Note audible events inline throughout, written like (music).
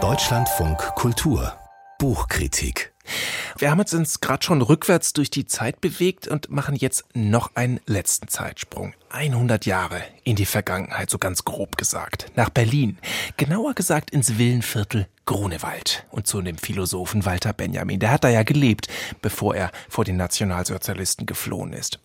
Deutschlandfunk Kultur Buchkritik wir haben uns gerade schon rückwärts durch die Zeit bewegt und machen jetzt noch einen letzten Zeitsprung. 100 Jahre in die Vergangenheit, so ganz grob gesagt. Nach Berlin. Genauer gesagt ins Villenviertel Grunewald und zu dem Philosophen Walter Benjamin. Der hat da ja gelebt, bevor er vor den Nationalsozialisten geflohen ist.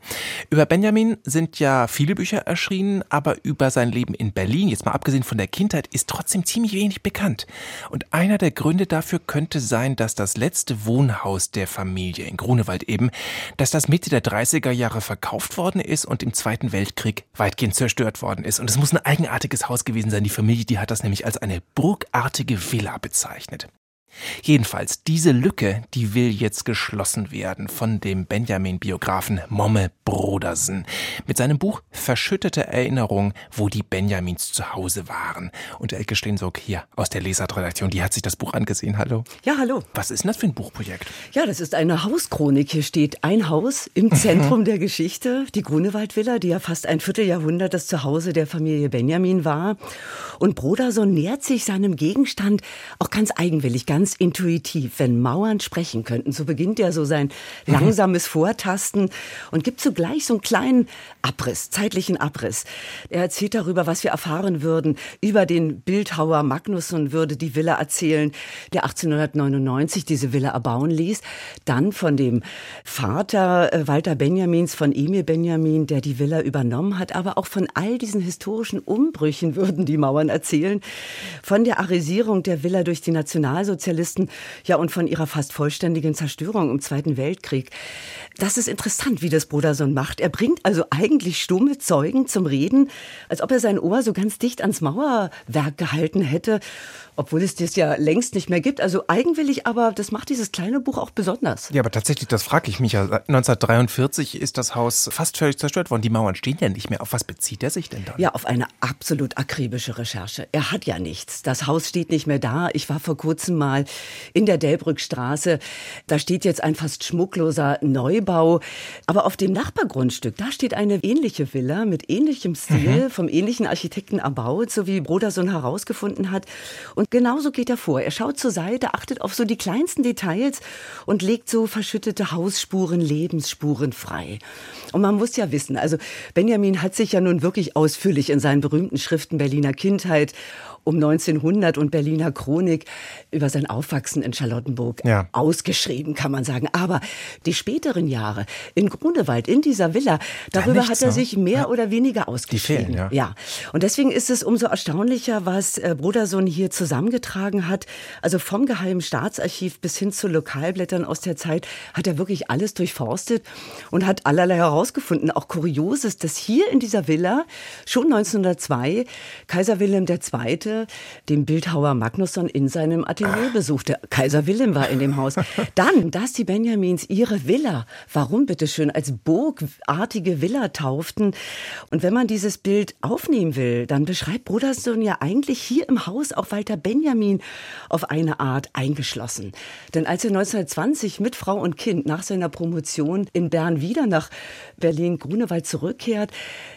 Über Benjamin sind ja viele Bücher erschienen, aber über sein Leben in Berlin, jetzt mal abgesehen von der Kindheit, ist trotzdem ziemlich wenig bekannt. Und einer der Gründe dafür könnte sein, dass das letzte Wohnhaus der Familie in Grunewald eben, dass das Mitte der 30er Jahre verkauft worden ist und im Zweiten Weltkrieg weitgehend zerstört worden ist. Und es muss ein eigenartiges Haus gewesen sein. Die Familie, die hat das nämlich als eine burgartige Villa bezeichnet. Jedenfalls, diese Lücke, die will jetzt geschlossen werden von dem Benjamin-Biografen Momme Brodersen mit seinem Buch Verschüttete Erinnerung, wo die Benjamins zu Hause waren. Und Elke Steensock hier aus der Lesart-Redaktion, die hat sich das Buch angesehen. Hallo. Ja, hallo. Was ist denn das für ein Buchprojekt? Ja, das ist eine Hauschronik. Hier steht ein Haus im (laughs) Zentrum der Geschichte, die Grunewaldvilla, die ja fast ein Vierteljahrhundert das Zuhause der Familie Benjamin war. Und Broderson nähert sich seinem Gegenstand auch ganz eigenwillig, ganz ganz intuitiv, wenn Mauern sprechen könnten. So beginnt er so sein langsames Vortasten und gibt zugleich so einen kleinen Abriss, zeitlichen Abriss. Er erzählt darüber, was wir erfahren würden, über den Bildhauer Magnusson würde die Villa erzählen, der 1899 diese Villa erbauen ließ. Dann von dem Vater äh, Walter Benjamins, von Emil Benjamin, der die Villa übernommen hat, aber auch von all diesen historischen Umbrüchen (laughs) würden die Mauern erzählen. Von der Arisierung der Villa durch die Nationalsozialisten Sozialisten, ja und von ihrer fast vollständigen Zerstörung im Zweiten Weltkrieg. Das ist interessant, wie das Broderson macht. Er bringt also eigentlich stumme Zeugen zum Reden, als ob er sein Ohr so ganz dicht ans Mauerwerk gehalten hätte obwohl es das ja längst nicht mehr gibt. Also eigenwillig, aber das macht dieses kleine Buch auch besonders. Ja, aber tatsächlich, das frage ich mich ja. 1943 ist das Haus fast völlig zerstört worden. Die Mauern stehen ja nicht mehr. Auf was bezieht er sich denn dann? Ja, auf eine absolut akribische Recherche. Er hat ja nichts. Das Haus steht nicht mehr da. Ich war vor kurzem mal in der Delbrückstraße. Da steht jetzt ein fast schmuckloser Neubau. Aber auf dem Nachbargrundstück, da steht eine ähnliche Villa mit ähnlichem Stil, mhm. vom ähnlichen Architekten erbaut, so wie Broderson herausgefunden hat. Und und genauso geht er vor. Er schaut zur Seite, achtet auf so die kleinsten Details und legt so verschüttete Hausspuren, Lebensspuren frei. Und man muss ja wissen, also Benjamin hat sich ja nun wirklich ausführlich in seinen berühmten Schriften Berliner Kindheit um 1900 und Berliner Chronik über sein Aufwachsen in Charlottenburg ja. ausgeschrieben, kann man sagen. Aber die späteren Jahre in Grunewald, in dieser Villa, darüber nichts, hat er ne? sich mehr ja. oder weniger ausgeschrieben. Fehlen, ja. ja. Und deswegen ist es umso erstaunlicher, was äh, Brodersohn hier zusammengetragen hat. Also vom Geheimen Staatsarchiv bis hin zu Lokalblättern aus der Zeit hat er wirklich alles durchforstet und hat allerlei herausgefunden. Auch Kurioses, dass hier in dieser Villa schon 1902 Kaiser Wilhelm II den Bildhauer Magnusson in seinem Atelier besuchte. Kaiser Wilhelm war in dem Haus. (laughs) Dann, dass die Benjamins ihre Villa, warum bitteschön, als burgartige Villa tauften. Und wenn man dieses Bild aufnehmen will, dann beschreibt Brudersohn ja eigentlich hier im Haus auch Walter Benjamin auf eine Art eingeschlossen. Denn als er 1920 mit Frau und Kind nach seiner Promotion in Bern wieder nach Berlin-Grunewald zurückkehrt,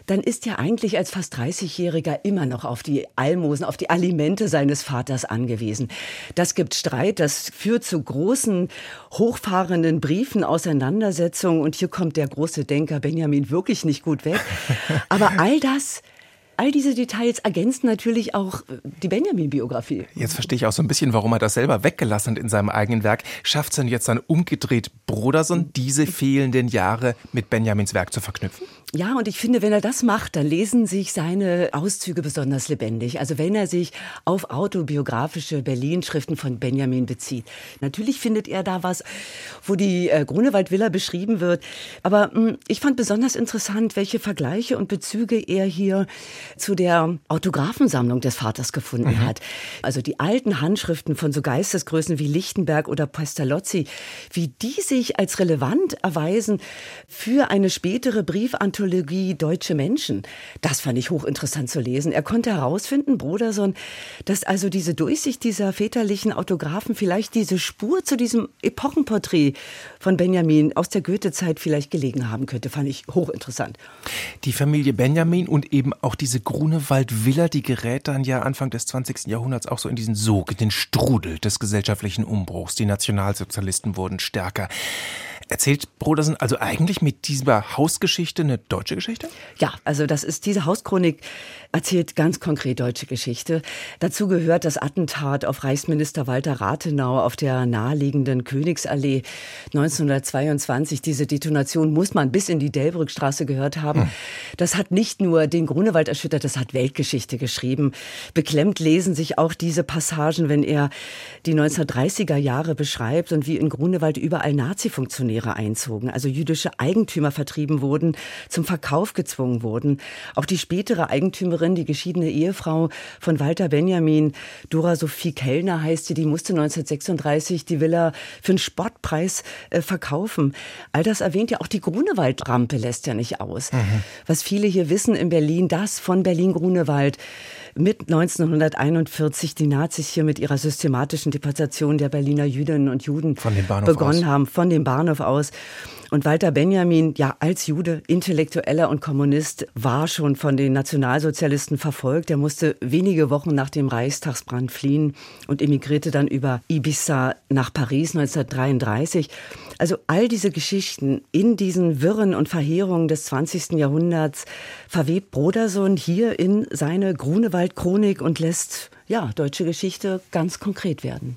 dann ist er eigentlich als fast 30-Jähriger immer noch auf die Almosen, auf die Alimente seines Vaters angewiesen. Das gibt Streit, das führt zu großen, hochfahrenden Briefen, Auseinandersetzungen und hier kommt der große Denker Benjamin wirklich nicht gut weg. Aber all das All diese Details ergänzen natürlich auch äh, die Benjamin-Biografie. Jetzt verstehe ich auch so ein bisschen, warum er das selber weggelassen hat in seinem eigenen Werk. Schafft es denn jetzt dann umgedreht Broderson, diese fehlenden Jahre mit Benjamins Werk zu verknüpfen? Ja, und ich finde, wenn er das macht, dann lesen sich seine Auszüge besonders lebendig. Also wenn er sich auf autobiografische Berlin-Schriften von Benjamin bezieht. Natürlich findet er da was, wo die äh, Grunewald-Villa beschrieben wird. Aber mh, hm, ich fand besonders interessant, welche Vergleiche und Bezüge er hier zu der Autographensammlung des Vaters gefunden mhm. hat. Also die alten Handschriften von so Geistesgrößen wie Lichtenberg oder Pestalozzi, wie die sich als relevant erweisen für eine spätere Briefanteilung Anthologie Deutsche Menschen. Das fand ich hochinteressant zu lesen. Er konnte herausfinden, Broderson, dass also diese Durchsicht dieser väterlichen Autographen vielleicht diese Spur zu diesem Epochenporträt von Benjamin aus der Goethe-Zeit vielleicht gelegen haben könnte. Fand ich hochinteressant. Die Familie Benjamin und eben auch diese diese Grunewald-Villa, die gerät dann ja Anfang des 20. Jahrhunderts auch so in diesen Sog, in den Strudel des gesellschaftlichen Umbruchs. Die Nationalsozialisten wurden stärker. Erzählt Brodersen also eigentlich mit dieser Hausgeschichte eine deutsche Geschichte? Ja, also das ist diese Hauschronik erzählt ganz konkret deutsche Geschichte. Dazu gehört das Attentat auf Reichsminister Walter Rathenau auf der naheliegenden Königsallee 1922. Diese Detonation muss man bis in die Delbrückstraße gehört haben. Hm. Das hat nicht nur den Grunewald erschüttert, das hat Weltgeschichte geschrieben. Beklemmt lesen sich auch diese Passagen, wenn er die 1930er Jahre beschreibt und wie in Grunewald überall Nazi-Funktionäre Millionäre einzogen, also jüdische Eigentümer vertrieben wurden, zum Verkauf gezwungen wurden. Auch die spätere Eigentümerin, die geschiedene Ehefrau von Walter Benjamin, Dora Sophie Kellner heißt sie, die musste 1936 die Villa für einen Spottpreis äh, verkaufen. All das erwähnt ja auch die Grunewaldrampe lässt ja nicht aus. Mhm. Was viele hier wissen in Berlin, das von Berlin-Grunewald mit 1941 die Nazis hier mit ihrer systematischen Deportation der Berliner Jüdinnen und Juden begonnen aus. haben, von dem Bahnhof aus. Und Walter Benjamin, ja, als Jude, Intellektueller und Kommunist, war schon von den Nationalsozialisten verfolgt. Er musste wenige Wochen nach dem Reichstagsbrand fliehen und emigrierte dann über Ibiza nach Paris 1933. Also all diese Geschichten in diesen Wirren und Verheerungen des 20. Jahrhunderts verwebt Broderson hier in seine Grunewald-Chronik und lässt ja deutsche Geschichte ganz konkret werden.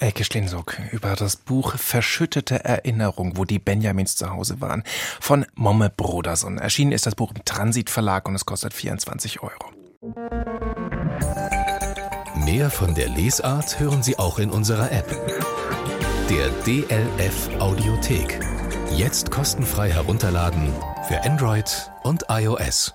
Elke Stensuk über das Buch Verschüttete Erinnerung, wo die Benjamins zu Hause waren, von Momme Broderson. Erschienen ist das Buch im Transit Verlag und es kostet 24 Euro. Mehr von der Lesart hören Sie auch in unserer App. Der DLF Audiothek. Jetzt kostenfrei herunterladen für Android und iOS.